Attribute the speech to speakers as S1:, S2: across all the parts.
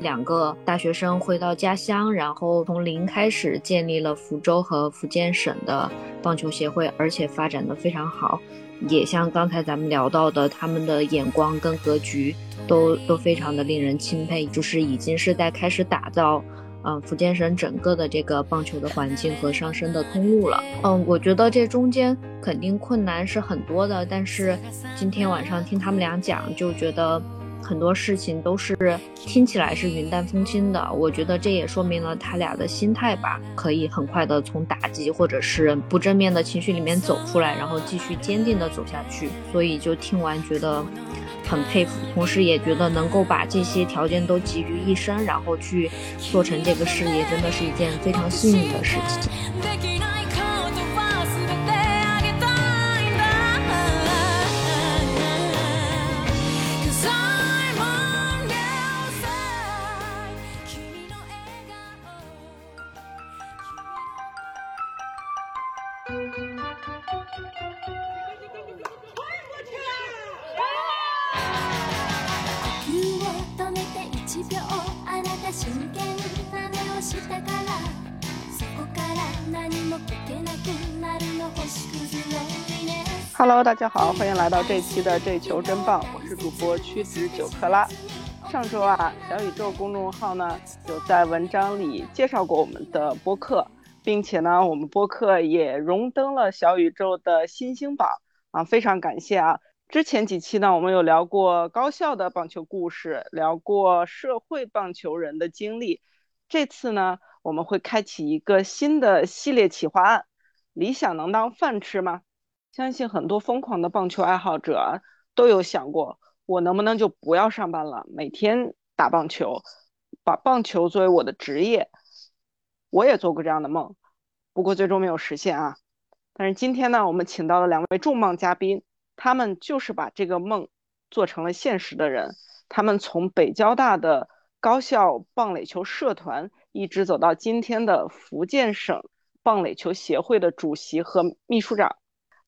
S1: 两个大学生回到家乡，然后从零开始建立了福州和福建省的棒球协会，而且发展的非常好。也像刚才咱们聊到的，他们的眼光跟格局都都非常的令人钦佩，就是已经是在开始打造，嗯，福建省整个的这个棒球的环境和上升的通路了。嗯，我觉得这中间肯定困难是很多的，但是今天晚上听他们俩讲，就觉得。很多事情都是听起来是云淡风轻的，我觉得这也说明了他俩的心态吧，可以很快的从打击或者是不正面的情绪里面走出来，然后继续坚定的走下去。所以就听完觉得很佩服，同时也觉得能够把这些条件都集于一身，然后去做成这个事业，真的是一件非常幸运的事情。
S2: Hello，大家好，欢迎来到这期的这球真棒，我是主播屈指九克拉。上周啊，小宇宙公众号呢有在文章里介绍过我们的播客，并且呢，我们播客也荣登了小宇宙的新星榜啊，非常感谢啊！之前几期呢，我们有聊过高校的棒球故事，聊过社会棒球人的经历，这次呢，我们会开启一个新的系列企划案，理想能当饭吃吗？相信很多疯狂的棒球爱好者都有想过，我能不能就不要上班了，每天打棒球，把棒球作为我的职业。我也做过这样的梦，不过最终没有实现啊。但是今天呢，我们请到了两位重磅嘉宾，他们就是把这个梦做成了现实的人。他们从北交大的高校棒垒球社团，一直走到今天的福建省棒垒球协会的主席和秘书长。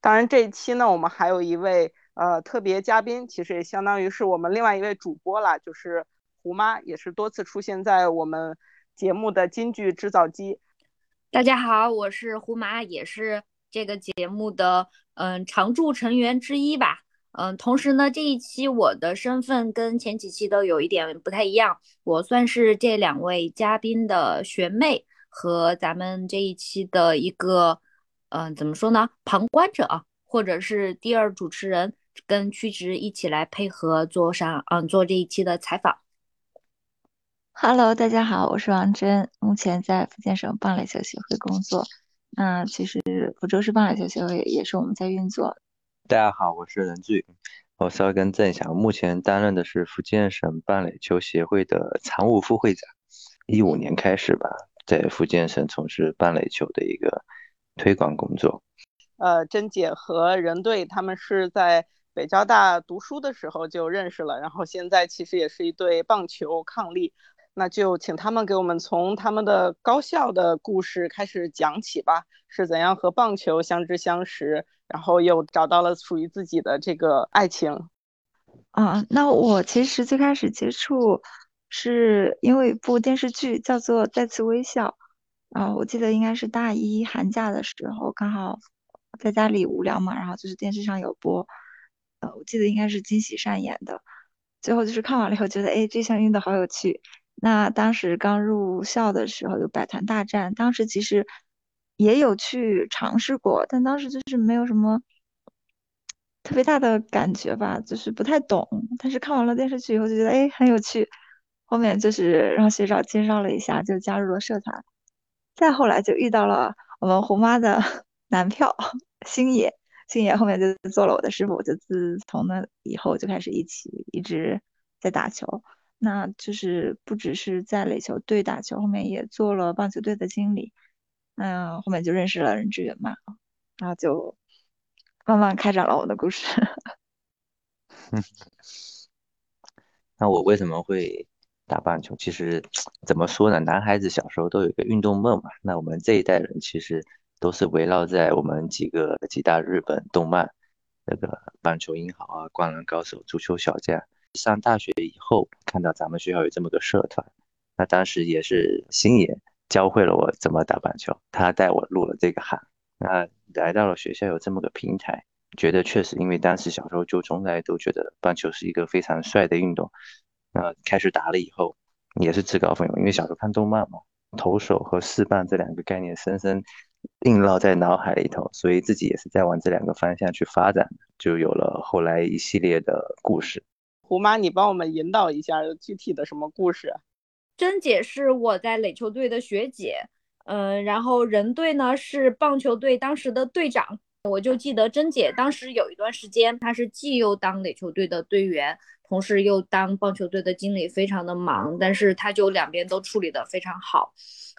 S2: 当然，这一期呢，我们还有一位呃特别嘉宾，其实也相当于是我们另外一位主播啦，就是胡妈，也是多次出现在我们节目的金句制造机。
S1: 大家好，我是胡妈，也是这个节目的嗯常驻成员之一吧。嗯，同时呢，这一期我的身份跟前几期都有一点不太一样，我算是这两位嘉宾的学妹和咱们这一期的一个。嗯，怎么说呢？旁观者啊，或者是第二主持人，跟曲直一起来配合做上，嗯，做这一期的采访。
S3: Hello，大家好，我是王真，目前在福建省棒垒球协会工作。那其实福州市棒垒球协会也是我们在运作。
S4: 大家好，我是任志宇，我稍微更正一下，目前担任的是福建省棒垒球协会的常务副会长。一五年开始吧，在福建省从事棒垒球的一个。推广工作，
S2: 呃，甄姐和任队他们是在北交大读书的时候就认识了，然后现在其实也是一对棒球伉俪，那就请他们给我们从他们的高校的故事开始讲起吧，是怎样和棒球相知相识，然后又找到了属于自己的这个爱情。
S3: 啊，那我其实最开始接触是因为一部电视剧叫做《再次微笑》。啊，我记得应该是大一寒假的时候，刚好在家里无聊嘛，然后就是电视上有播，呃，我记得应该是金喜善演的。最后就是看完了以后，觉得哎，这项运动好有趣。那当时刚入校的时候有百团大战，当时其实也有去尝试过，但当时就是没有什么特别大的感觉吧，就是不太懂。但是看完了电视剧以后，就觉得哎很有趣。后面就是让学长介绍了一下，就加入了社团。再后来就遇到了我们胡妈的 男票星野，星野后面就做了我的师傅，就自从那以后就开始一起一直在打球，那就是不只是在垒球队打球，后面也做了棒球队的经理，嗯，后面就认识了任志远嘛，然后就慢慢开展了我的故事。
S4: 那我为什么会？打棒球其实怎么说呢？男孩子小时候都有一个运动梦嘛。那我们这一代人其实都是围绕在我们几个几大日本动漫，那个棒球英豪啊、灌篮高手、足球小将。上大学以后看到咱们学校有这么个社团，那当时也是星爷教会了我怎么打棒球，他带我入了这个行。那来到了学校有这么个平台，觉得确实，因为当时小时候就从来都觉得棒球是一个非常帅的运动。那开始打了以后，也是自告奋勇，因为小时候看动漫嘛，投手和四棒这两个概念深深印烙在脑海里头，所以自己也是在往这两个方向去发展，就有了后来一系列的故事。
S2: 胡妈，你帮我们引导一下具体的什么故事？
S1: 珍姐是我在垒球队的学姐。嗯，然后人队呢是棒球队当时的队长，我就记得珍姐当时有一段时间，她是既又当垒球队的队员，同时又当棒球队的经理，非常的忙，但是她就两边都处理的非常好。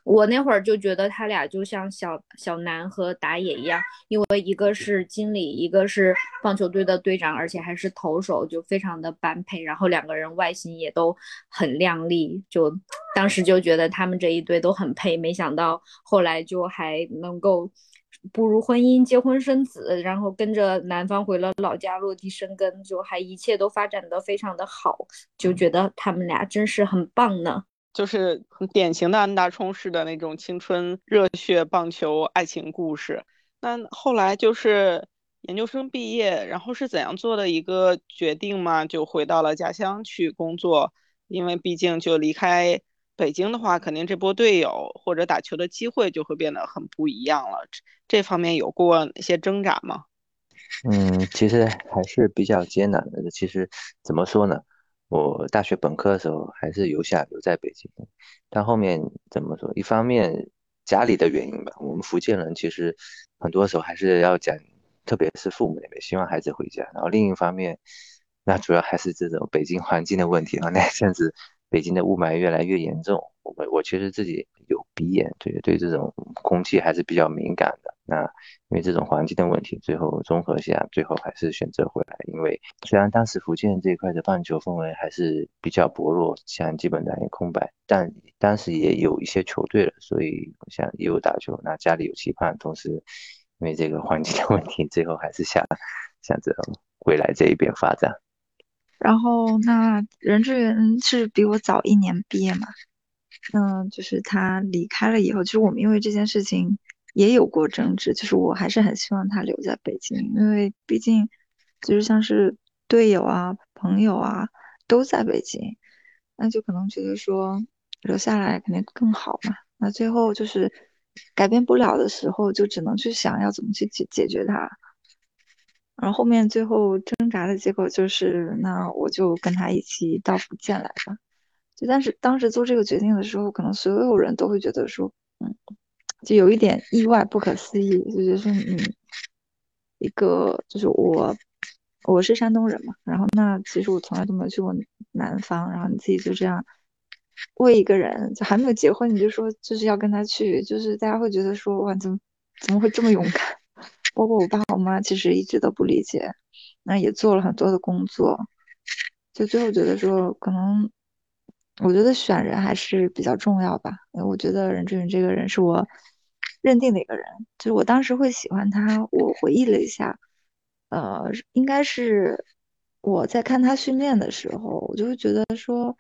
S1: 我那会儿就觉得他俩就像小小南和打野一样，因为一个是经理，一个是棒球队的队长，而且还是投手，就非常的般配。然后两个人外形也都很靓丽，就当时就觉得他们这一对都很配。没想到后来就还能够步入婚姻，结婚生子，然后跟着男方回了老家落地生根，就还一切都发展的非常的好，就觉得他们俩真是很棒呢。
S2: 就是很典型的安达充式的那种青春热血棒球爱情故事。那后来就是研究生毕业，然后是怎样做的一个决定吗？就回到了家乡去工作，因为毕竟就离开北京的话，肯定这波队友或者打球的机会就会变得很不一样了。这这方面有过哪些挣扎吗？
S4: 嗯，其实还是比较艰难的。其实怎么说呢？我大学本科的时候还是留下留在北京，但后面怎么说？一方面家里的原因吧，我们福建人其实很多时候还是要讲，特别是父母那边希望孩子回家。然后另一方面，那主要还是这种北京环境的问题啊，那阵子北京的雾霾越来越严重。我我其实自己有鼻炎，对对这种空气还是比较敏感的。那因为这种环境的问题，最后综合下，最后还是选择回来。因为虽然当时福建这一块的棒球氛围还是比较薄弱，像基本上也空白，但当时也有一些球队了，所以像也有打球，那家里有期盼，同时因为这个环境的问题，最后还是想想着回来这一边发展。
S3: 然后那任志远是比我早一年毕业嘛？嗯，就是他离开了以后，其实我们因为这件事情也有过争执。就是我还是很希望他留在北京，因为毕竟就是像是队友啊、朋友啊都在北京，那就可能觉得说留下来肯定更好嘛。那最后就是改变不了的时候，就只能去想要怎么去解解决它。然后后面最后挣扎的结果就是，那我就跟他一起到福建来吧。就但是当时做这个决定的时候，可能所有人都会觉得说，嗯，就有一点意外、不可思议，就觉得说，嗯，一个就是我，我是山东人嘛，然后那其实我从来都没有去过南方，然后你自己就这样为一个人就还没有结婚，你就说就是要跟他去，就是大家会觉得说，哇，怎么怎么会这么勇敢？包括我爸我妈其实一直都不理解，那也做了很多的工作，就最后觉得说可能。我觉得选人还是比较重要吧。因为我觉得任志云这个人是我认定的一个人，就是我当时会喜欢他。我回忆了一下，呃，应该是我在看他训练的时候，我就会觉得说，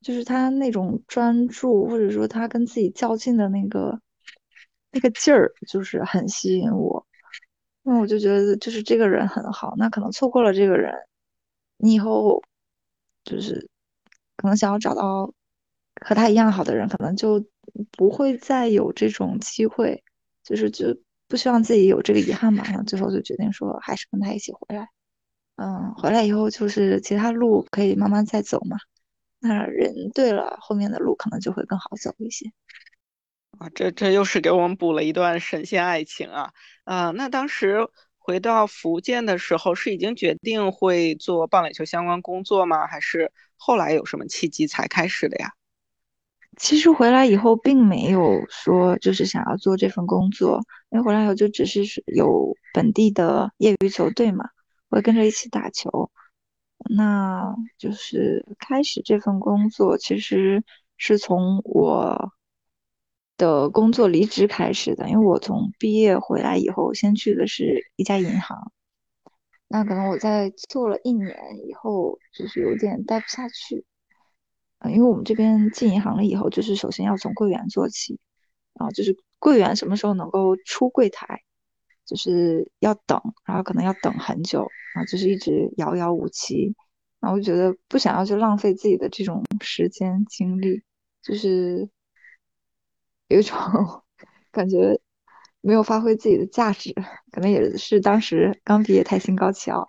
S3: 就是他那种专注，或者说他跟自己较劲的那个那个劲儿，就是很吸引我。那我就觉得，就是这个人很好。那可能错过了这个人，你以后就是。可能想要找到和他一样好的人，可能就不会再有这种机会，就是就不希望自己有这个遗憾嘛。然后最后就决定说，还是跟他一起回来。嗯，回来以后就是其他路可以慢慢再走嘛。那人对了，后面的路可能就会更好走一些。
S2: 啊，这这又是给我们补了一段神仙爱情啊！啊，那当时回到福建的时候，是已经决定会做棒垒球相关工作吗？还是？后来有什么契机才开始的呀？
S3: 其实回来以后并没有说就是想要做这份工作，因为回来以后就只是有本地的业余球队嘛，会跟着一起打球。那就是开始这份工作，其实是从我的工作离职开始的，因为我从毕业回来以后，先去的是一家银行。那可能我在做了一年以后，就是有点待不下去，嗯因为我们这边进银行了以后，就是首先要从柜员做起，然后就是柜员什么时候能够出柜台，就是要等，然后可能要等很久，然后就是一直遥遥无期，然后我觉得不想要去浪费自己的这种时间精力，就是有一种 感觉没有发挥自己的价值，可能也是当时刚毕业太心高气傲，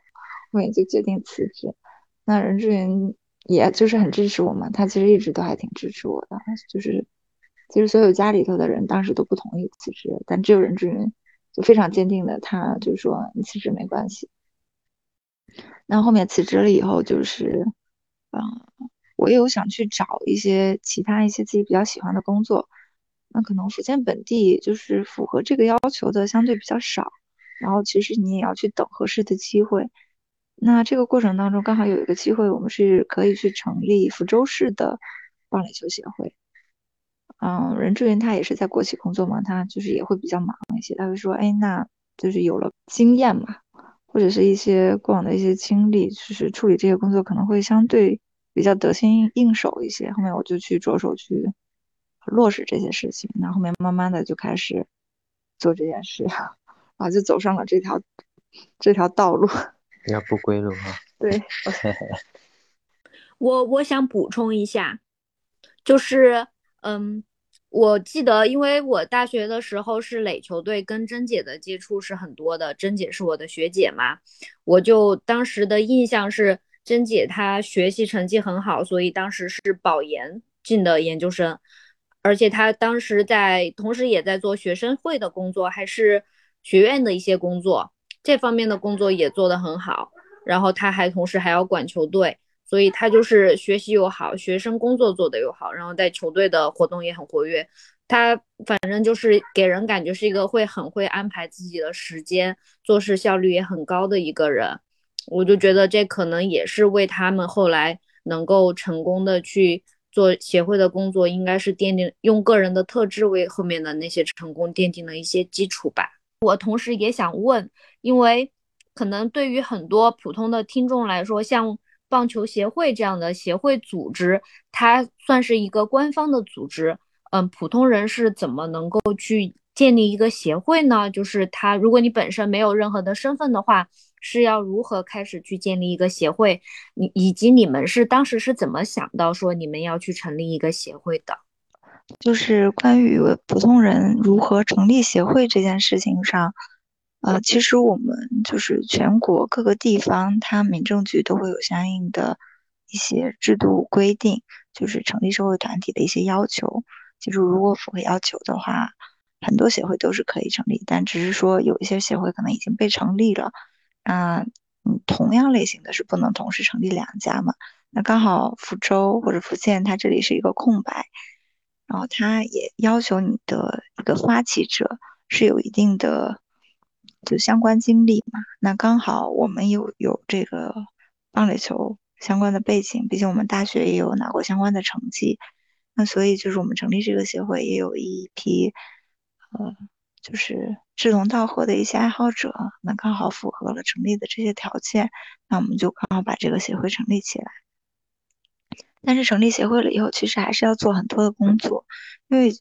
S3: 后面就决定辞职。那任志云。也就是很支持我嘛，他其实一直都还挺支持我的。就是其实所有家里头的人当时都不同意辞职，但只有任志云就非常坚定的，他就说你辞职没关系。那后面辞职了以后，就是嗯，我有想去找一些其他一些自己比较喜欢的工作。那可能福建本地就是符合这个要求的相对比较少，然后其实你也要去等合适的机会。那这个过程当中，刚好有一个机会，我们是可以去成立福州市的棒垒球协会。嗯，任志云他也是在国企工作嘛，他就是也会比较忙一些。他会说，哎，那就是有了经验嘛，或者是一些过往的一些经历，就是处理这些工作可能会相对比较得心应手一些。后面我就去着手去落实这些事情，那后面慢慢的就开始做这件事，然后就走上了这条这条道路。
S4: 要不归路
S3: 哈，对，
S1: 我我想补充一下，就是，嗯，我记得，因为我大学的时候是垒球队，跟甄姐的接触是很多的，甄姐是我的学姐嘛，我就当时的印象是，甄姐她学习成绩很好，所以当时是保研进的研究生，而且他当时在，同时也在做学生会的工作，还是学院的一些工作。这方面的工作也做得很好，然后他还同时还要管球队，所以他就是学习又好，学生工作做得又好，然后在球队的活动也很活跃。他反正就是给人感觉是一个会很会安排自己的时间，做事效率也很高的一个人。我就觉得这可能也是为他们后来能够成功的去做协会的工作，应该是奠定用个人的特质为后面的那些成功奠定了一些基础吧。我同时也想问，因为可能对于很多普通的听众来说，像棒球协会这样的协会组织，它算是一个官方的组织。嗯，普通人是怎么能够去建立一个协会呢？就是他，如果你本身没有任何的身份的话，是要如何开始去建立一个协会？你以及你们是当时是怎么想到说你们要去成立一个协会的？
S3: 就是关于普通人如何成立协会这件事情上，呃，其实我们就是全国各个地方，它民政局都会有相应的一些制度规定，就是成立社会团体的一些要求。就是如果符合要求的话，很多协会都是可以成立，但只是说有一些协会可能已经被成立了，啊，嗯，同样类型的是不能同时成立两家嘛。那刚好福州或者福建，它这里是一个空白。然后它也要求你的一个发起者是有一定的就相关经历嘛。那刚好我们有有这个棒垒球相关的背景，毕竟我们大学也有拿过相关的成绩。那所以就是我们成立这个协会也有一批呃就是志同道合的一些爱好者，那刚好符合了成立的这些条件，那我们就刚好把这个协会成立起来。但是成立协会了以后，其实还是要做很多的工作，因为，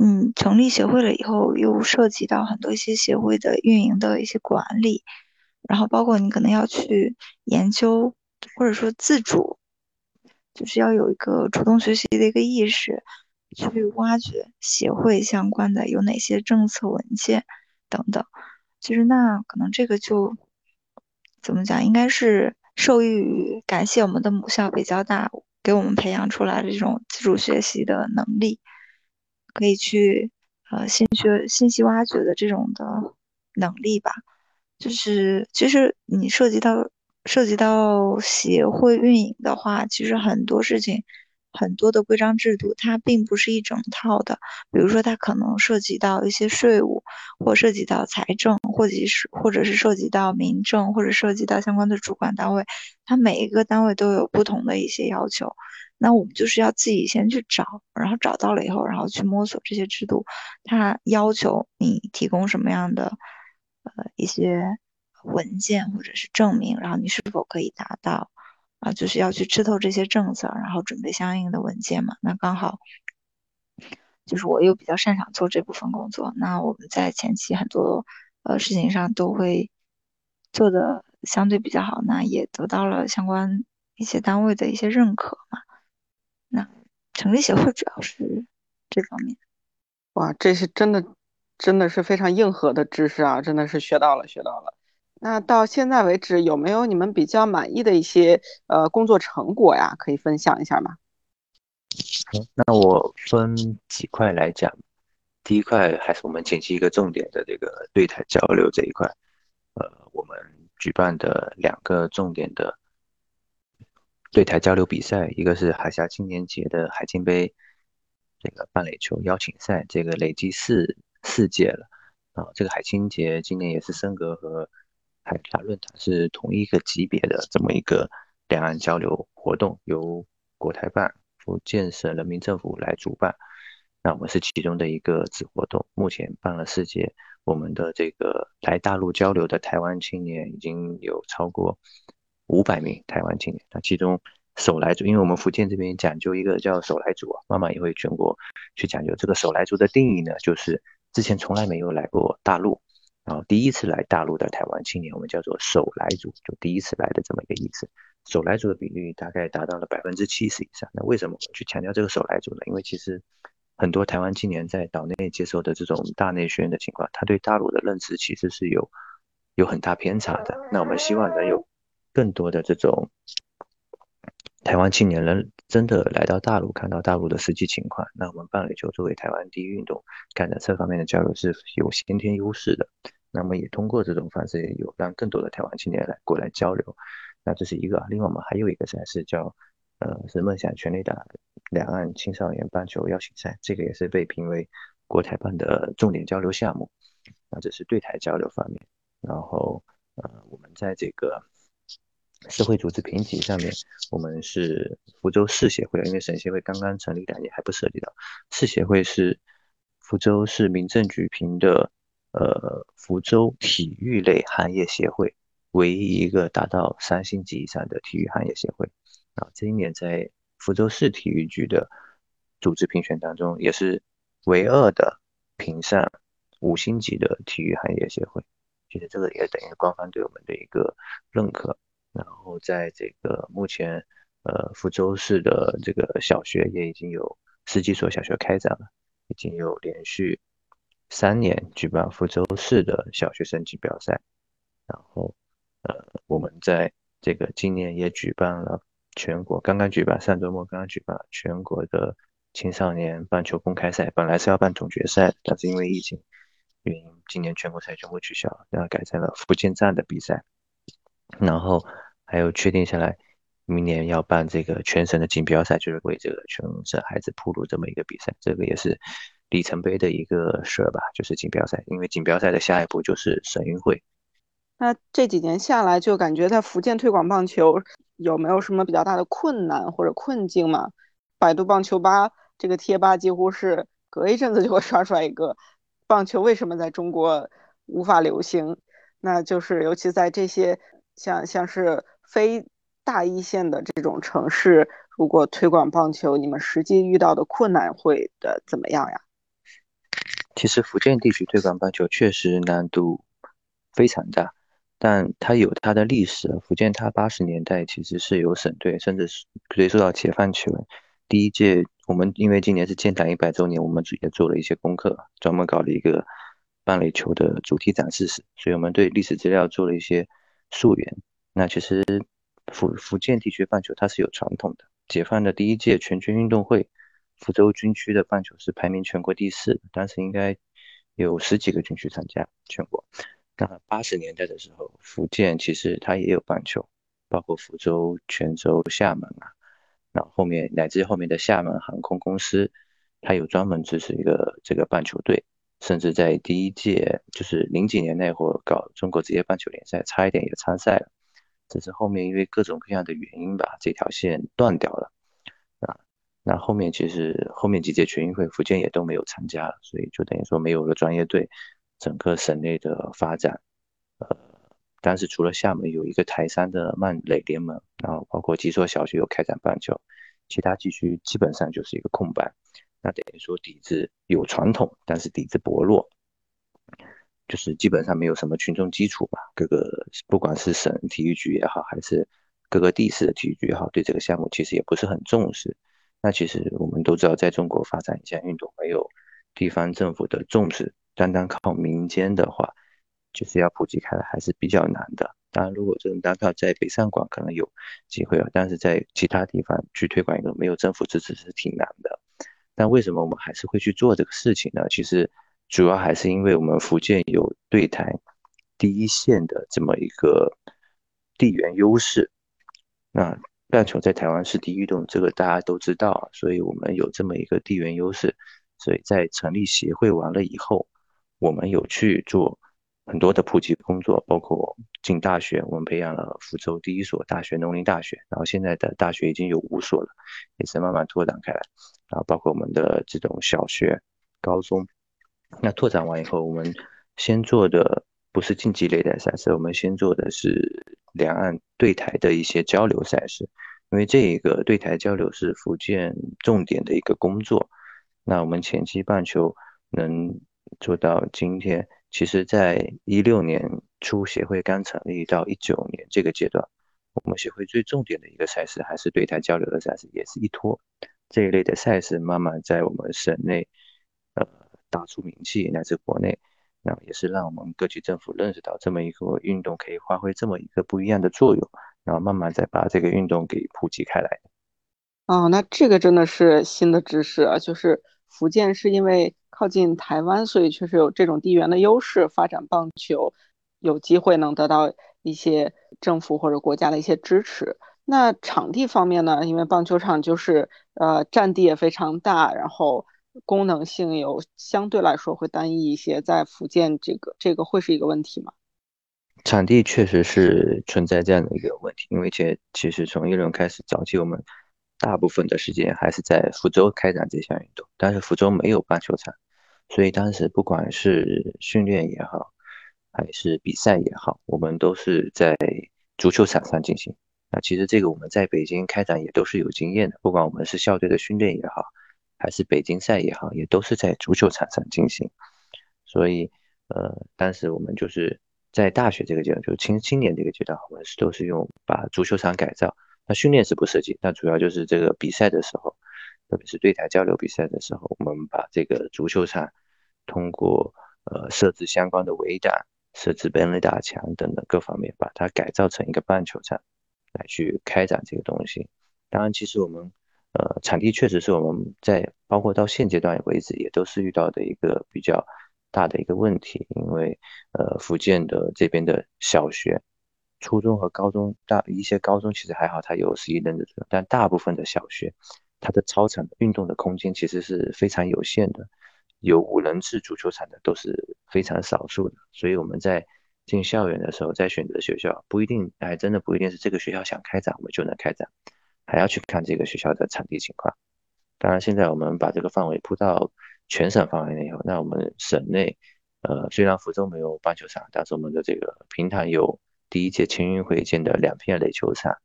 S3: 嗯，成立协会了以后，又涉及到很多一些协会的运营的一些管理，然后包括你可能要去研究，或者说自主，就是要有一个主动学习的一个意识，去挖掘协会相关的有哪些政策文件等等。其实那可能这个就怎么讲，应该是受益于感谢我们的母校北交大。给我们培养出来的这种自主学习的能力，可以去呃信息信息挖掘的这种的能力吧。就是其实你涉及到涉及到协会运营的话，其实很多事情。很多的规章制度，它并不是一整套的。比如说，它可能涉及到一些税务，或涉及到财政，或者是或者是涉及到民政，或者涉及到相关的主管单位，它每一个单位都有不同的一些要求。那我们就是要自己先去找，然后找到了以后，然后去摸索这些制度，它要求你提供什么样的呃一些文件或者是证明，然后你是否可以达到。啊，就是要去吃透这些政策，然后准备相应的文件嘛。那刚好就是我又比较擅长做这部分工作，那我们在前期很多呃事情上都会做的相对比较好，那也得到了相关一些单位的一些认可嘛。那成立协会主要是这方面。
S2: 哇，这是真的，真的是非常硬核的知识啊！真的是学到了，学到了。那到现在为止，有没有你们比较满意的一些呃工作成果呀？可以分享一下吗？
S4: 那我分几块来讲。第一块还是我们前期一个重点的这个对台交流这一块。呃，我们举办的两个重点的对台交流比赛，一个是海峡青年节的海青杯。这个棒垒球邀请赛，这个累计四四届了啊。这个海青节今年也是升格和海峡论坛是同一个级别的这么一个两岸交流活动，由国台办、福建省人民政府来主办。那我们是其中的一个子活动，目前办了四届，我们的这个来大陆交流的台湾青年已经有超过五百名台湾青年，那其中。手来族，因为我们福建这边讲究一个叫手来族啊，妈妈也会全国去讲究这个手来族的定义呢，就是之前从来没有来过大陆，然后第一次来大陆的台湾青年，我们叫做手来族，就第一次来的这么一个意思。手来族的比例大概达到了百分之七十以上。那为什么我去强调这个手来族呢？因为其实很多台湾青年在岛内接受的这种大内宣的情况，他对大陆的认知其实是有有很大偏差的。那我们希望能有更多的这种。台湾青年人真的来到大陆，看到大陆的实际情况，那我们棒垒球作为台湾第一运动，干的这方面的交流是有先天优势的。那么也通过这种方式，有让更多的台湾青年来过来交流。那这是一个，另外我们还有一个赛事叫，呃，是梦想全力打两岸青少年棒球邀请赛，这个也是被评为国台办的重点交流项目。那这是对台交流方面。然后，呃，我们在这个。社会组织评级上面，我们是福州市协会，因为省协会刚刚成立，两年还不涉及到。市协会是福州市民政局评的，呃，福州体育类行业协会唯一一个达到三星级以上的体育行业协会。啊，这一年在福州市体育局的组织评选当中，也是唯二的评上五星级的体育行业协会。其实这个也等于官方对我们的一个认可。然后在这个目前，呃，福州市的这个小学也已经有十几所小学开展了，已经有连续三年举办福州市的小学生锦标赛。然后，呃，我们在这个今年也举办了全国，刚刚举办上周末刚刚举办了全国的青少年棒球公开赛，本来是要办总决赛，但是因为疫情原因，今年全国赛全部取消，然后改成了福建站的比赛。然后。还有确定下来，明年要办这个全省的锦标赛，就是为这个全省孩子铺路这么一个比赛，这个也是里程碑的一个事儿吧，就是锦标赛。因为锦标赛的下一步就是省运会。
S2: 那这几年下来，就感觉在福建推广棒球有没有什么比较大的困难或者困境吗？百度棒球吧这个贴吧几乎是隔一阵子就会刷出来一个棒球为什么在中国无法流行？那就是尤其在这些像像是。非大一线的这种城市，如果推广棒球，你们实际遇到的困难会的怎么样呀？
S4: 其实福建地区推广棒球确实难度非常大，但它有它的历史。福建它八十年代其实是有省队，甚至是追溯到解放前。第一届我们因为今年是建党一百周年，我们也做了一些功课，专门搞了一个棒垒球的主题展示室，所以我们对历史资料做了一些溯源。那其实福福建地区棒球它是有传统的。解放的第一届全军运动会，福州军区的棒球是排名全国第四，当时应该有十几个军区参加全国。那八十年代的时候，福建其实它也有棒球，包括福州、泉州、厦门啊。那后面乃至后面的厦门航空公司，它有专门支持一个这个棒球队，甚至在第一届就是零几年那会儿搞中国职业棒球联赛，差一点也参赛了。只是后面因为各种各样的原因吧，这条线断掉了啊。那后面其实后面几届全运会，福建也都没有参加，所以就等于说没有了专业队，整个省内的发展，呃，但是除了厦门有一个台山的慢垒联盟，然后包括几所小学有开展棒球，其他地区基本上就是一个空白。那等于说底子有传统，但是底子薄弱，就是基本上没有什么群众基础吧。各个不管是省体育局也好，还是各个地市的体育局也好，对这个项目其实也不是很重视。那其实我们都知道，在中国发展一项运动，没有地方政府的重视，单单靠民间的话，就是要普及开来还是比较难的。当然，如果这种单靠在北上广可能有机会啊，但是在其他地方去推广一个没有政府支持是挺难的。但为什么我们还是会去做这个事情呢？其实主要还是因为我们福建有对台第一线的这么一个地缘优势。那棒球在台湾是第一运动，这个大家都知道，所以我们有这么一个地缘优势，所以在成立协会完了以后，我们有去做很多的普及工作，包括进大学，我们培养了福州第一所大学——农林大学，然后现在的大学已经有五所了，也是慢慢拓展开来，然后包括我们的这种小学、高中，那拓展完以后，我们先做的不是竞技类的赛事，我们先做的是。两岸对台的一些交流赛事，因为这一个对台交流是福建重点的一个工作。那我们前期棒球能做到今天，其实在一六年初协会刚成立到一九年这个阶段，我们协会最重点的一个赛事还是对台交流的赛事，也是一托这一类的赛事，慢慢在我们省内打出名气，乃至国内。那也是让我们各级政府认识到这么一个运动可以发挥这么一个不一样的作用，然后慢慢再把这个运动给普及开来。
S2: 哦，那这个真的是新的知识啊！就是福建是因为靠近台湾，所以确实有这种地缘的优势，发展棒球有机会能得到一些政府或者国家的一些支持。那场地方面呢？因为棒球场就是呃占地也非常大，然后。功能性有相对来说会单一一些，在福建这个这个会是一个问题吗？
S4: 场地确实是存在这样的一个问题，因为其其实从一轮开始，早期我们大部分的时间还是在福州开展这项运动，但是福州没有棒球场，所以当时不管是训练也好，还是比赛也好，我们都是在足球场上进行。那其实这个我们在北京开展也都是有经验的，不管我们是校队的训练也好。还是北京赛也好，也都是在足球场上进行，所以，呃，当时我们就是在大学这个阶段，就是青青年这个阶段，我们是都是用把足球场改造。那训练是不涉及，那主要就是这个比赛的时候，特别是对台交流比赛的时候，我们把这个足球场通过呃设置相关的围挡、设置本垒打墙等等各方面，把它改造成一个棒球场来去开展这个东西。当然，其实我们。呃，场地确实是我们在包括到现阶段为止，也都是遇到的一个比较大的一个问题，因为呃，福建的这边的小学、初中和高中，大一些高中其实还好，它有十一人的但大部分的小学，它的操场运动的空间其实是非常有限的，有五人制足球场的都是非常少数的，所以我们在进校园的时候，在选择学校，不一定，还真的不一定是这个学校想开展，我们就能开展。还要去看这个学校的场地情况。当然，现在我们把这个范围铺到全省范围内以后，那我们省内，呃，虽然福州没有棒球场，但是我们的这个平潭有第一届青运会建的两片垒球场，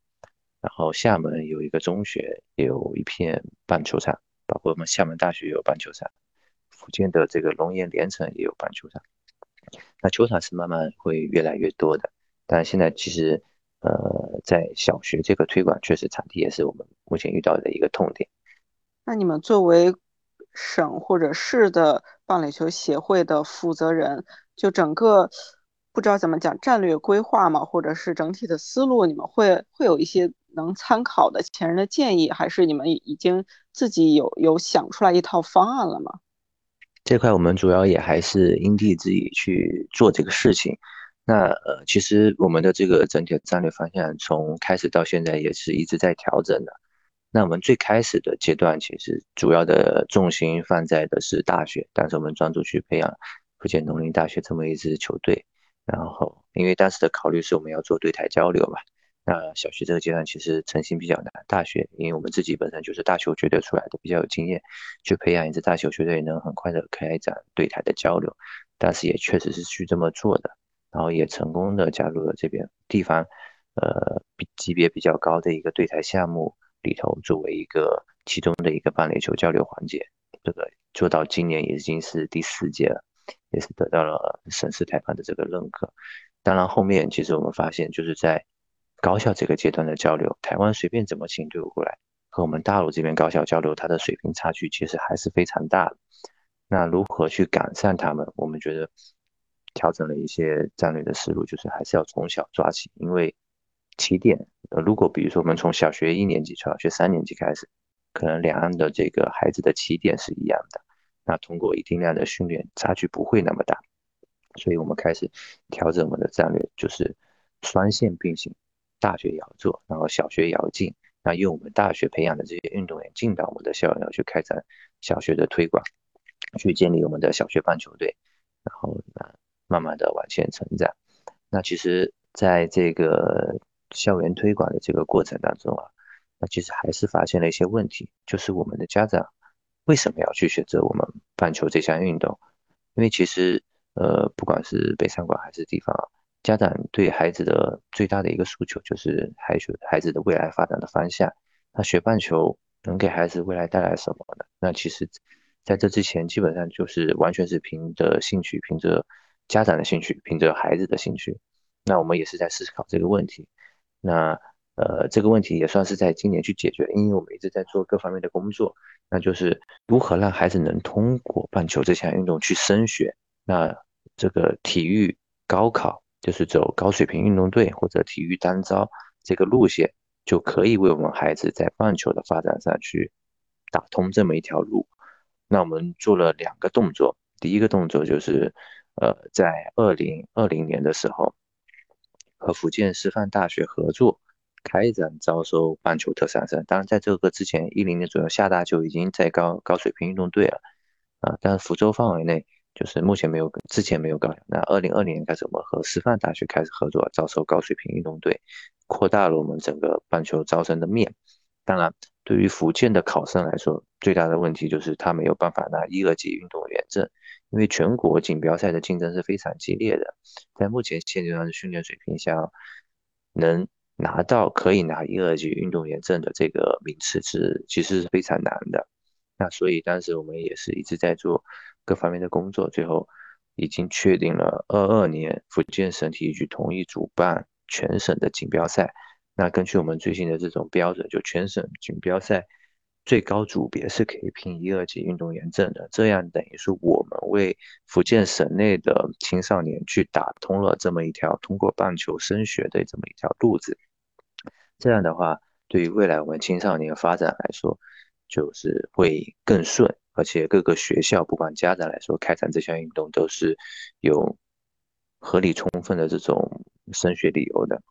S4: 然后厦门有一个中学也有一片棒球场，包括我们厦门大学有棒球场，福建的这个龙岩连城也有棒球场。那球场是慢慢会越来越多的，但现在其实。呃，在小学这个推广，确实场地也是我们目前遇到的一个痛点。
S2: 那你们作为省或者市的棒垒球协会的负责人，就整个不知道怎么讲战略规划嘛，或者是整体的思路，你们会会有一些能参考的前人的建议，还是你们已经自己有有想出来一套方案了吗？
S4: 这块我们主要也还是因地制宜去做这个事情。那呃，其实我们的这个整体的战略方向从开始到现在也是一直在调整的。那我们最开始的阶段，其实主要的重心放在的是大学，但是我们专注去培养福建农林大学这么一支球队。然后，因为当时的考虑是我们要做对台交流嘛。那小学这个阶段其实成型比较难，大学因为我们自己本身就是大球球队出来的，比较有经验，去培养一支大球球队能很快的开展对台的交流。但是也确实是去这么做的。然后也成功的加入了这边地方，呃，级别比较高的一个对台项目里头，作为一个其中的一个棒垒球交流环节，这个做到今年已经是第四届了，也是得到了省市裁判的这个认可。当然后面其实我们发现，就是在高校这个阶段的交流，台湾随便怎么请队伍过来，和我们大陆这边高校交流，它的水平差距其实还是非常大的。那如何去改善他们？我们觉得调整了一些战略的思路，就是还是要从小抓起，因为起点，呃，如果比如说我们从小学一年级、小学三年级开始，可能两岸的这个孩子的起点是一样的，那通过一定量的训练，差距不会那么大。所以我们开始调整我们的战略，就是双线并行，大学也要做，然后小学也要进，那用我们大学培养的这些运动员进到我们的校园去开展小学的推广。去建立我们的小学棒球队，然后呢，慢慢的往前成长。那其实，在这个校园推广的这个过程当中啊，那其实还是发现了一些问题，就是我们的家长为什么要去选择我们棒球这项运动？因为其实，呃，不管是北上广还是地方啊，家长对孩子的最大的一个诉求就是孩学孩子的未来发展的方向。那学棒球能给孩子未来带来什么呢？那其实。在这之前，基本上就是完全是凭着兴趣，凭着家长的兴趣，凭着孩子的兴趣。那我们也是在思考这个问题。那呃，这个问题也算是在今年去解决，因为我们一直在做各方面的工作，那就是如何让孩子能通过棒球这项运动去升学。那这个体育高考就是走高水平运动队或者体育单招这个路线，就可以为我们孩子在棒球的发展上去打通这么一条路。那我们做了两个动作，第一个动作就是，呃，在二零二零年的时候，和福建师范大学合作开展招收棒球特长生。当然，在这个之前，一零年左右，厦大就已经在高高水平运动队了，啊，但福州范围内就是目前没有，之前没有高。那二零二零年开始，我们和师范大学开始合作招收高水平运动队，扩大了我们整个棒球招生的面。当然。对于福建的考生来说，最大的问题就是他没有办法拿一、二级运动员证，因为全国锦标赛的竞争是非常激烈的。在目前现阶段的训练水平下，能拿到可以拿一、二级运动员证的这个名次是其实是非常难的。那所以当时我们也是一直在做各方面的工作，最后已经确定了二二年福建省体育局同意主办全省的锦标赛。那根据我们最新的这种标准，就全省锦标赛最高组别是可以评一二级运动员证的，这样等于是我们为福建省内的青少年去打通了这么一条通过棒球升学的这么一条路子。这样的话，对于未来我们青少年发展来说，就是会更顺，而且各个学校不管家长来说，开展这项运动都是有合理充分的这种升学理由的。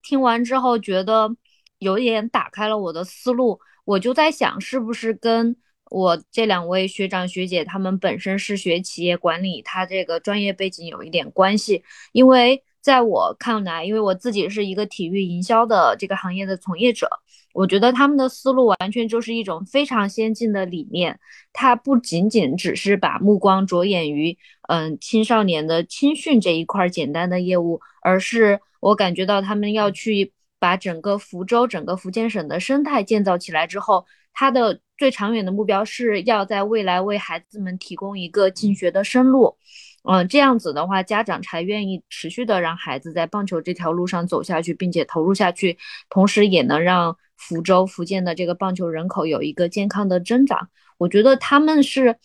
S1: 听完之后，觉得有点打开了我的思路。我就在想，是不是跟我这两位学长学姐他们本身是学企业管理，他这个专业背景有一点关系？因为在我看来，因为我自己是一个体育营销的这个行业的从业者，我觉得他们的思路完全就是一种非常先进的理念。它不仅仅只是把目光着眼于嗯青少年的青训这一块简单的业务，而是。我感觉到他们要去把整个福州、整个福建省的生态建造起来之后，他的最长远的目标是要在未来为孩子们提供一个进学的生路。嗯，这样子的话，家长才愿意持续的让孩子在棒球这条路上走下去，并且投入下去，同时也能让福州、福建的这个棒球人口有一个健康的增长。我觉得他们是，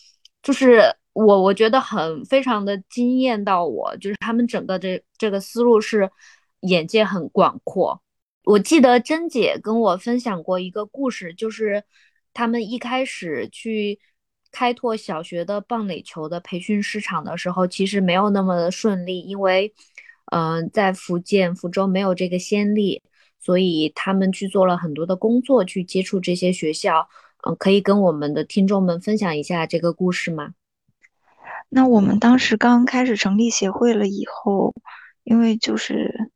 S1: 就是我，我觉得很非常的惊艳到我，就是他们整个这这个思路是。眼界很广阔。我记得珍姐跟我分享过一个故事，就是他们一开始去开拓小学的棒垒球的培训市场的时候，其实没有那么的顺利，因为，嗯，在福建福州没有这个先例，所以他们去做了很多的工作去接触这些学校。嗯，可以跟我们的听众们分享一下这个故事吗？
S3: 那我们当时刚开始成立协会了以后，因为就是。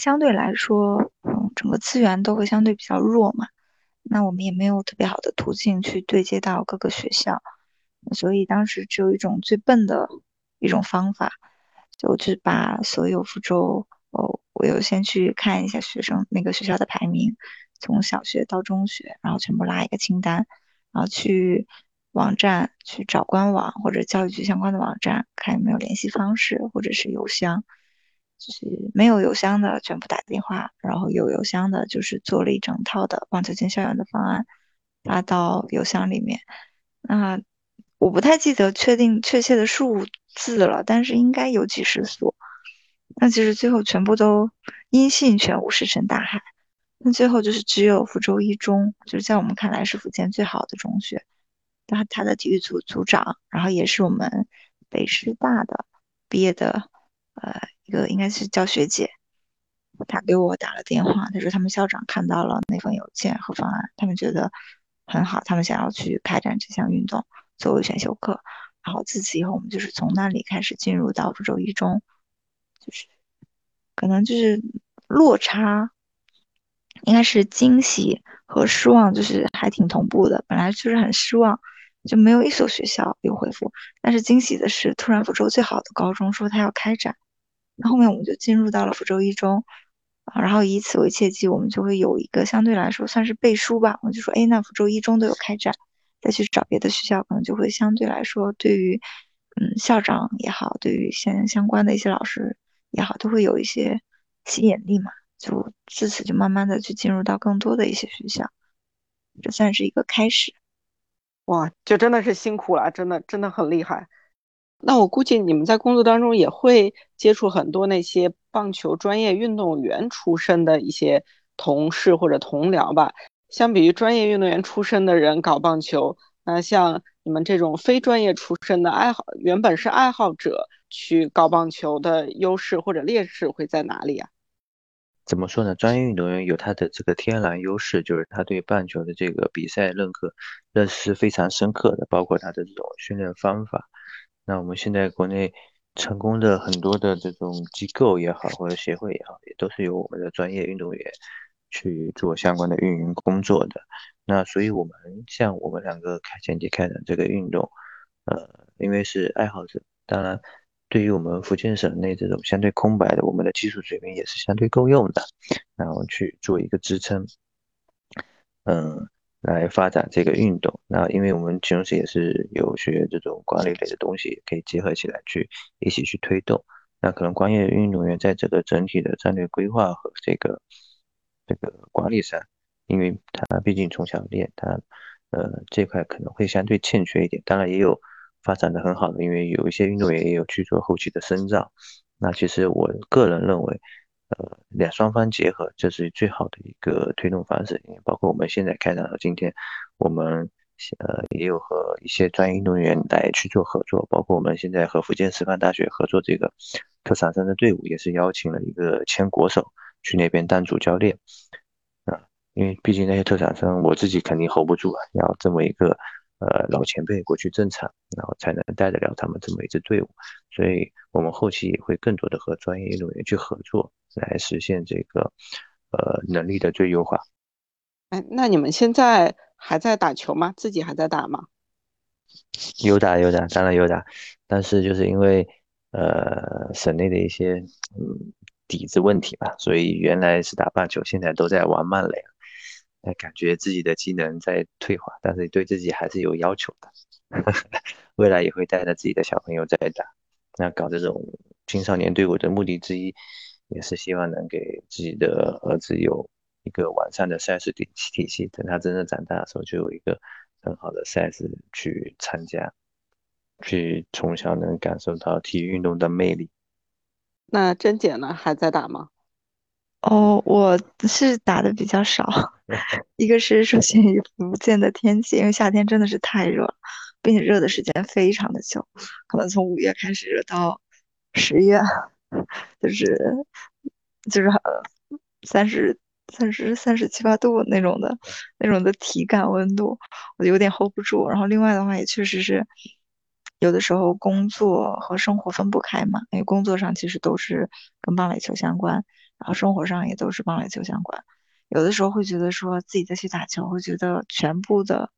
S3: 相对来说，嗯，整个资源都会相对比较弱嘛，那我们也没有特别好的途径去对接到各个学校，所以当时只有一种最笨的一种方法，就就把所有福州，哦，我有先去看一下学生那个学校的排名，从小学到中学，然后全部拉一个清单，然后去网站去找官网或者教育局相关的网站，看有没有联系方式或者是邮箱。就是没有邮箱的全部打电话，然后有邮箱的，就是做了一整套的棒球进校园的方案发到邮箱里面。那我不太记得确定确切的数字了，但是应该有几十所。那其实最后全部都音信全无，石沉大海。那最后就是只有福州一中，就是在我们看来是福建最好的中学。他他的体育组组长，然后也是我们北师大的毕业的，呃。一个应该是叫学姐，她给我打了电话，她说他们校长看到了那份邮件和方案，他们觉得很好，他们想要去开展这项运动作为选修课。然后自此以后，我们就是从那里开始进入到福州一中，就是可能就是落差，应该是惊喜和失望，就是还挺同步的。本来就是很失望，就没有一所学校有回复，但是惊喜的是，突然福州最好的高中说他要开展。那后面我们就进入到了福州一中，然后以此为契机，我们就会有一个相对来说算是背书吧。我就说，哎，那福州一中都有开展，再去找别的学校，可能就会相对来说，对于嗯校长也好，对于相相关的一些老师也好，都会有一些吸引力嘛。就自此就慢慢的去进入到更多的一些学校，这算是一个开始。
S2: 哇，就真的是辛苦了，真的真的很厉害。那我估计你们在工作当中也会接触很多那些棒球专业运动员出身的一些同事或者同僚吧。相比于专业运动员出身的人搞棒球，那像你们这种非专业出身的爱好，原本是爱好者去搞棒球的优势或者劣势会在哪里啊？
S4: 怎么说呢？专业运动员有他的这个天然优势，就是他对棒球的这个比赛认可认识非常深刻的，包括他的这种训练方法。那我们现在国内成功的很多的这种机构也好，或者协会也好，也都是由我们的专业运动员去做相关的运营工作的。那所以，我们像我们两个开前期开展这个运动，呃，因为是爱好者，当然对于我们福建省内这种相对空白的，我们的技术水平也是相对够用的，然后去做一个支撑，嗯。来发展这个运动，那因为我们其实也是有学这种管理类的东西，可以结合起来去一起去推动。那可能专业运动员在这个整体的战略规划和这个这个管理上，因为他毕竟从小练，他呃这块可能会相对欠缺一点。当然也有发展的很好的，因为有一些运动员也有去做后期的深造。那其实我个人认为。呃，两双方结合，这是最好的一个推动方式。包括我们现在开展到今天，我们呃也有和一些专业运动员来去做合作。包括我们现在和福建师范大学合作这个特长生的队伍，也是邀请了一个前国手去那边当主教练。啊，因为毕竟那些特长生，我自己肯定 hold 不住啊，要这么一个呃老前辈过去镇场，然后才能带得了他们这么一支队伍。所以我们后期也会更多的和专业运动员去合作。来实现这个呃能力的最优化。
S2: 哎，那你们现在还在打球吗？自己还在打吗？
S4: 有打有打，当然有打。但是就是因为呃省内的一些嗯底子问题吧，所以原来是打棒球，现在都在玩慢垒。那感觉自己的技能在退化，但是对自己还是有要求的。未来也会带着自己的小朋友在打。那搞这种青少年队伍的目的之一。也是希望能给自己的儿子有一个完善的赛事体体系，等他真正长大的时候，就有一个很好的赛事去参加，去从小能感受到体育运动的魅力。
S2: 那甄姐呢，还在打吗？
S3: 哦，我是打的比较少，一个是受限于福建的天气，因为夏天真的是太热了，并且热的时间非常的久，可能从五月开始热到十月。就是就是呃三十三十三十七八度那种的，那种的体感温度，我有点 hold 不住。然后另外的话，也确实是有的时候工作和生活分不开嘛，因为工作上其实都是跟棒垒球相关，然后生活上也都是棒垒球相关。有的时候会觉得说自己再去打球，会觉得全部的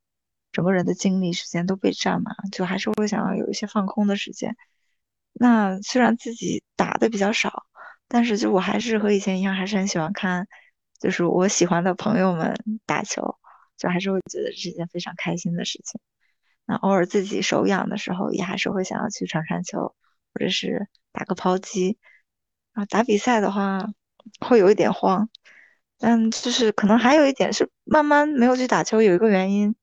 S3: 整个人的精力时间都被占满，就还是会想要有一些放空的时间。那虽然自己打的比较少，但是就我还是和以前一样，还是很喜欢看，就是我喜欢的朋友们打球，就还是会觉得是一件非常开心的事情。那偶尔自己手痒的时候，也还是会想要去传传球，或者是打个抛击。啊，打比赛的话会有一点慌，但就是可能还有一点是慢慢没有去打球，有一个原因，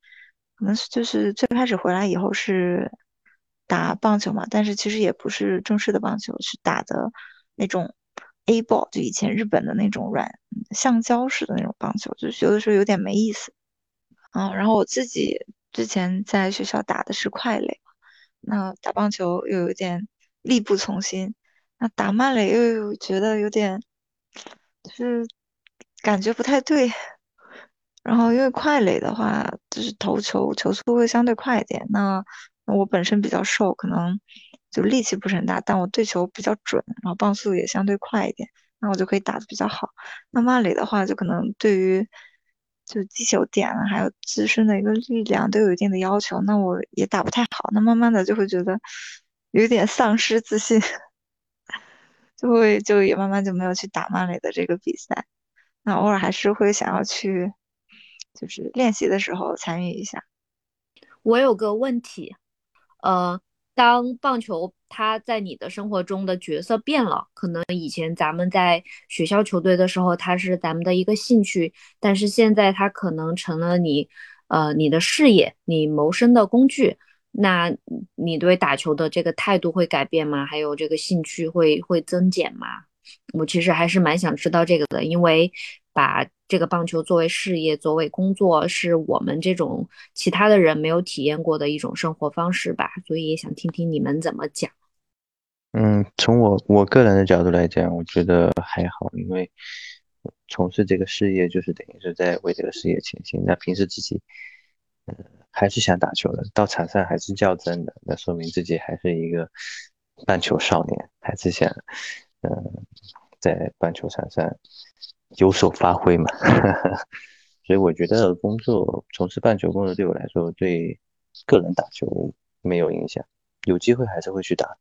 S3: 可能是就是最开始回来以后是打棒球嘛，但是其实也不是正式的棒球，是打的那种 A ball，就以前日本的那种软橡胶式的那种棒球，就是有的时候有点没意思。啊，然后我自己之前在学校打的是快垒，那打棒球又有点力不从心。那打慢了又觉得有点，就是感觉不太对。然后因为快垒的话，就是投球球速会相对快一点。那我本身比较瘦，可能就力气不是很大，但我对球比较准，然后棒速也相对快一点，那我就可以打的比较好。那慢垒的话，就可能对于就击球点啊，还有自身的一个力量都有一定的要求，那我也打不太好。那慢慢的就会觉得有点丧失自信。就会就也慢慢就没有去打曼垒的这个比赛，那偶尔还是会想要去，就是练习的时候参与一下。
S1: 我有个问题，呃，当棒球它在你的生活中的角色变了，可能以前咱们在学校球队的时候，它是咱们的一个兴趣，但是现在它可能成了你，呃，你的事业，你谋生的工具。那你对打球的这个态度会改变吗？还有这个兴趣会会增减吗？我其实还是蛮想知道这个的，因为把这个棒球作为事业、作为工作，是我们这种其他的人没有体验过的一种生活方式吧，所以也想听听你们怎么讲。
S4: 嗯，从我我个人的角度来讲，我觉得还好，因为从事这个事业就是等于是在为这个事业前行。那平时自己，嗯。还是想打球的，到场上还是较真的，那说明自己还是一个棒球少年，还是想，嗯，在棒球场上有所发挥嘛。所以我觉得工作从事棒球工作对我来说，对个人打球没有影响，有机会还是会去打。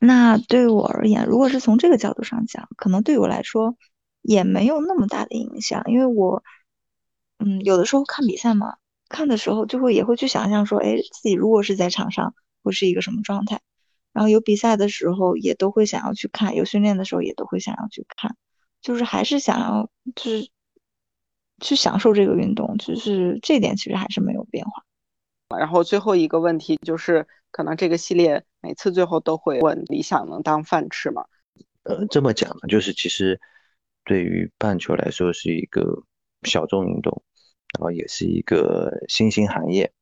S3: 那对我而言，如果是从这个角度上讲，可能对我来说也没有那么大的影响，因为我，嗯，有的时候看比赛嘛。看的时候就会也会去想象说，哎，自己如果是在场上会是一个什么状态。然后有比赛的时候也都会想要去看，有训练的时候也都会想要去看，就是还是想要就是去享受这个运动，就是这点其实还是没有变化。
S2: 然后最后一个问题就是，可能这个系列每次最后都会问理想能当饭吃吗？
S4: 呃，这么讲呢，就是其实对于棒球来说是一个小众运动。然后也是一个新兴行业，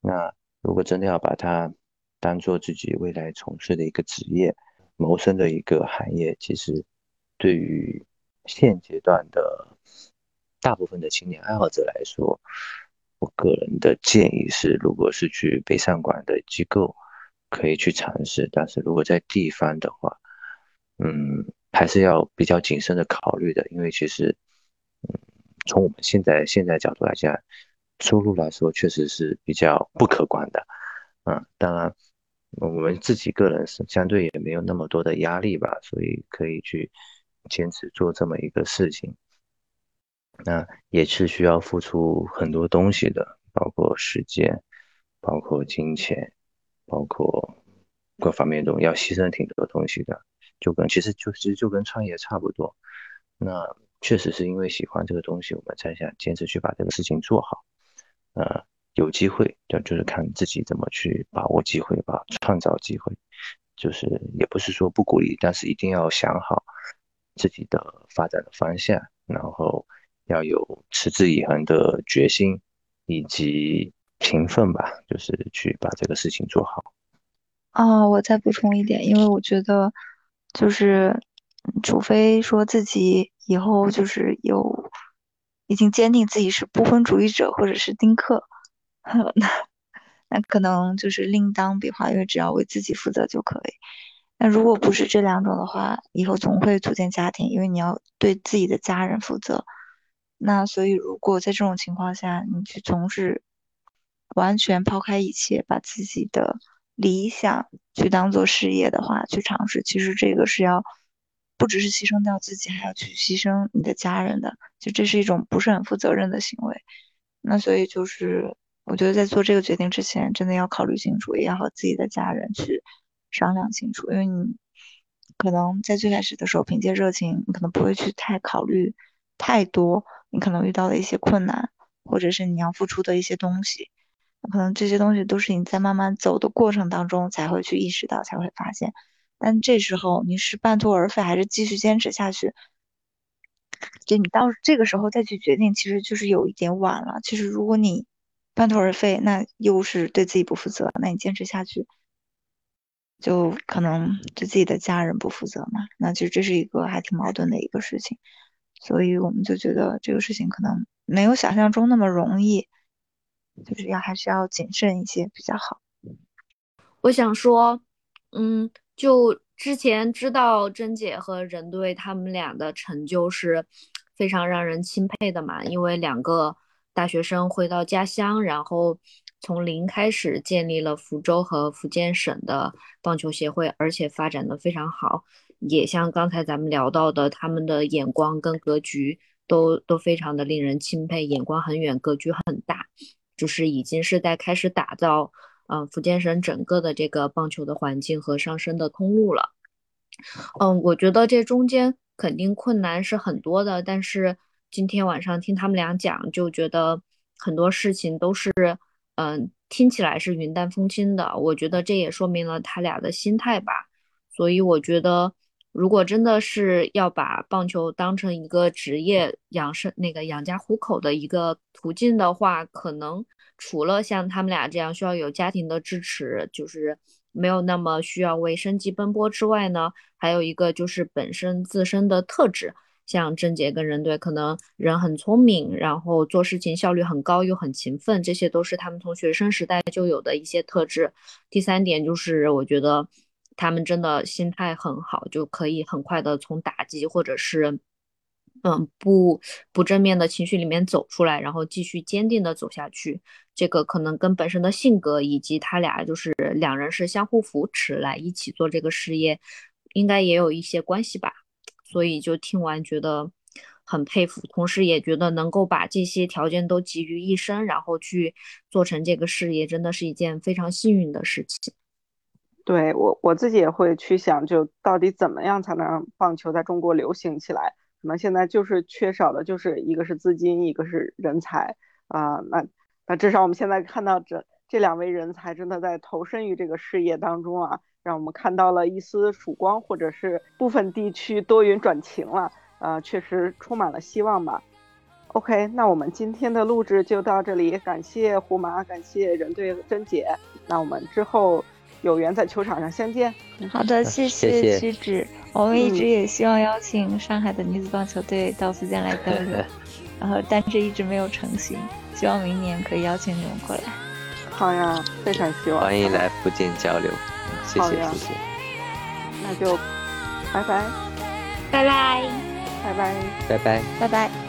S4: 那如果真的要把它当做自己未来从事的一个职业、谋生的一个行业，其实对于现阶段的大部分的青年爱好者来说，我个人的建议是，如果是去北上广的机构，可以去尝试；但是如果在地方的话，嗯，还是要比较谨慎的考虑的，因为其实，从我们现在现在角度来讲，收入来说确实是比较不可观的，嗯，当然我们自己个人是相对也没有那么多的压力吧，所以可以去坚持做这么一个事情。那也是需要付出很多东西的，包括时间，包括金钱，包括各方面都要牺牲挺多东西的，就跟其实就其实就跟创业差不多，那。确实是因为喜欢这个东西，我们才想坚持去把这个事情做好。呃，有机会就就是看自己怎么去把握机会吧，创造机会。就是也不是说不鼓励，但是一定要想好自己的发展的方向，然后要有持之以恒的决心以及勤奋吧，就是去把这个事情做好。
S3: 啊，我再补充一点，因为我觉得就是。除非说自己以后就是有已经坚定自己是不婚主义者或者是丁克，那那可能就是另当别话，因为只要为自己负责就可以。那如果不是这两种的话，以后总会组建家庭，因为你要对自己的家人负责。那所以，如果在这种情况下，你去从事完全抛开一切，把自己的理想去当做事业的话，去尝试，其实这个是要不只是牺牲掉自己，还要去牺牲你的家人的，就这是一种不是很负责任的行为。那所以就是，我觉得在做这个决定之前，真的要考虑清楚，也要和自己的家人去商量清楚，因为你可能在最开始的时候，凭借热情，你可能不会去太考虑太多，你可能遇到的一些困难，或者是你要付出的一些东西。可能这些东西都是你在慢慢走的过程当中才会去意识到，才会发现。但这时候你是半途而废，还是继续坚持下去？就你到这个时候再去决定，其实就是有一点晚了。其实如果你半途而废，那又是对自己不负责；那你坚持下去，就可能对自己的家人不负责嘛。那其实这是一个还挺矛盾的一个事情。所以我们就觉得这个事情可能没有想象中那么容易。就是要还是要谨慎一些比较好。
S1: 我想说，嗯，就之前知道珍姐和任队他们俩的成就是非常让人钦佩的嘛，因为两个大学生回到家乡，然后从零开始建立了福州和福建省的棒球协会，而且发展的非常好，也像刚才咱们聊到的，他们的眼光跟格局都都非常的令人钦佩，眼光很远，格局很大。就是已经是在开始打造，嗯，福建省整个的这个棒球的环境和上升的通路了。嗯，我觉得这中间肯定困难是很多的，但是今天晚上听他们俩讲，就觉得很多事情都是，嗯，听起来是云淡风轻的。我觉得这也说明了他俩的心态吧。所以我觉得。如果真的是要把棒球当成一个职业养生、那个养家糊口的一个途径的话，可能除了像他们俩这样需要有家庭的支持，就是没有那么需要为生计奔波之外呢，还有一个就是本身自身的特质，像郑杰跟任队，可能人很聪明，然后做事情效率很高，又很勤奋，这些都是他们从学生时代就有的一些特质。第三点就是我觉得。他们真的心态很好，就可以很快的从打击或者是，嗯，不不正面的情绪里面走出来，然后继续坚定的走下去。这个可能跟本身的性格以及他俩就是两人是相互扶持来一起做这个事业，应该也有一些关系吧。所以就听完觉得很佩服，同时也觉得能够把这些条件都集于一身，然后去做成这个事业，真的是一件非常幸运的事情。
S2: 对我我自己也会去想，就到底怎么样才能让棒球在中国流行起来？可能现在就是缺少的，就是一个是资金，一个是人才啊。那那至少我们现在看到这这两位人才真的在投身于这个事业当中啊，让我们看到了一丝曙光，或者是部分地区多云转晴了。呃，确实充满了希望吧。OK，那我们今天的录制就到这里，感谢胡麻，感谢任队珍姐。那我们之后。有缘在球场上相见。
S3: 好的，谢谢曲指。我们一直也希望邀请上海的女子棒球队到福建来交流，然后但是一直没有成型。希望明年可以邀请你们过来。
S2: 好呀，非常希望。
S4: 欢迎来福建交流。谢谢谢谢。
S2: 那就拜拜。
S1: 拜拜。
S2: 拜拜。
S4: 拜拜。
S3: 拜拜。